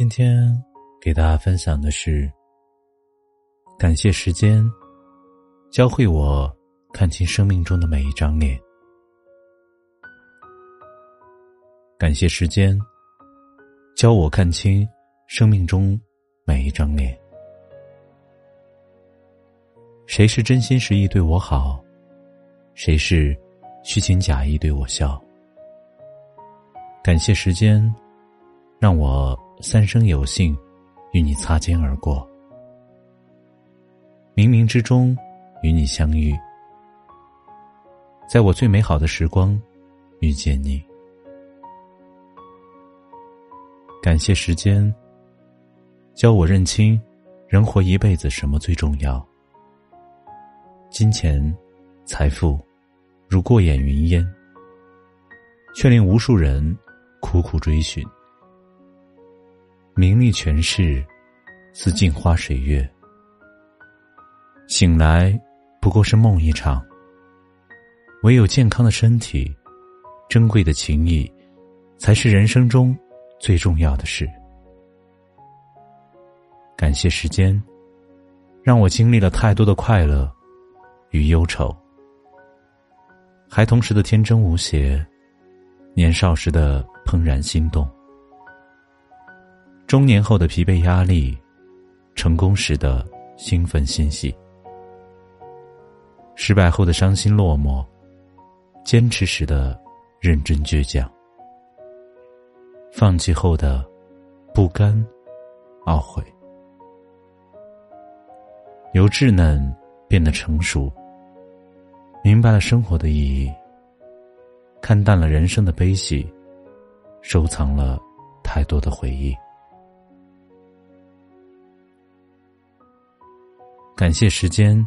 今天给大家分享的是：感谢时间，教会我看清生命中的每一张脸；感谢时间，教我看清生命中每一张脸。谁是真心实意对我好？谁是虚情假意对我笑？感谢时间，让我。三生有幸，与你擦肩而过。冥冥之中，与你相遇，在我最美好的时光，遇见你。感谢时间，教我认清，人活一辈子什么最重要？金钱、财富，如过眼云烟，却令无数人苦苦追寻。名利权势，似镜花水月。醒来不过是梦一场。唯有健康的身体，珍贵的情谊，才是人生中最重要的事。感谢时间，让我经历了太多的快乐与忧愁。孩童时的天真无邪，年少时的怦然心动。中年后的疲惫压力，成功时的兴奋欣喜，失败后的伤心落寞，坚持时的认真倔强，放弃后的不甘懊悔，由稚嫩变得成熟，明白了生活的意义，看淡了人生的悲喜，收藏了太多的回忆。感谢时间，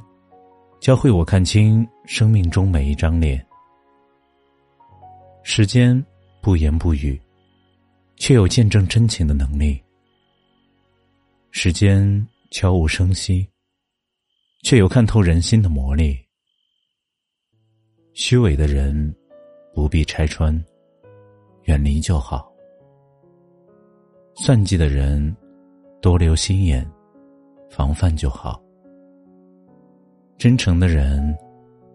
教会我看清生命中每一张脸。时间不言不语，却有见证真情的能力。时间悄无声息，却有看透人心的魔力。虚伪的人不必拆穿，远离就好；算计的人多留心眼，防范就好。真诚的人，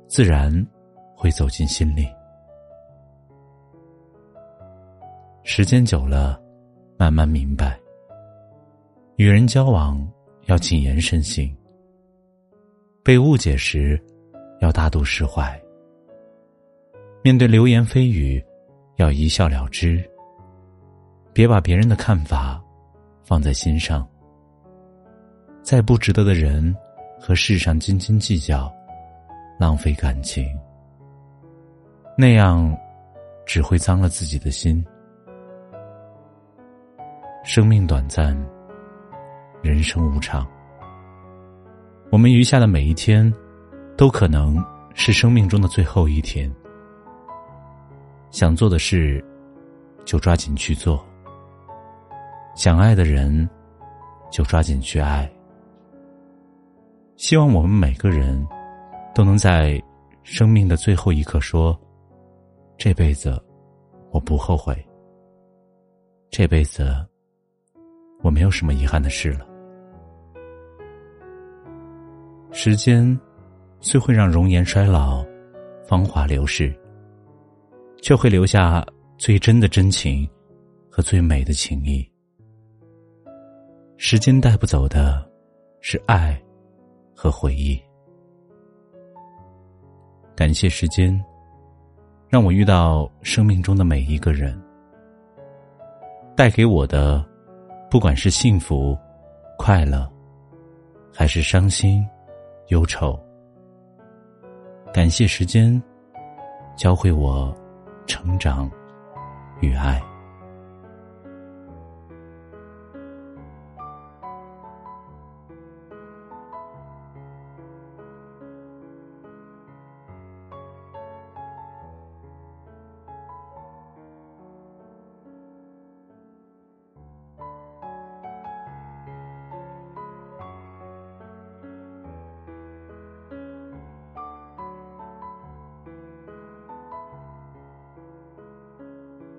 自然会走进心里。时间久了，慢慢明白，与人交往要谨言慎行。被误解时，要大度释怀。面对流言蜚语，要一笑了之。别把别人的看法放在心上。再不值得的人。和世上斤斤计较，浪费感情，那样只会脏了自己的心。生命短暂，人生无常，我们余下的每一天，都可能是生命中的最后一天。想做的事，就抓紧去做；想爱的人，就抓紧去爱。希望我们每个人都能在生命的最后一刻说：“这辈子我不后悔，这辈子我没有什么遗憾的事了。”时间虽会让容颜衰老、芳华流逝，却会留下最真的真情和最美的情谊。时间带不走的是爱。和回忆，感谢时间，让我遇到生命中的每一个人，带给我的，不管是幸福、快乐，还是伤心、忧愁。感谢时间，教会我成长与爱。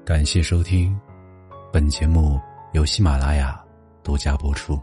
感谢收听，本节目由喜马拉雅独家播出。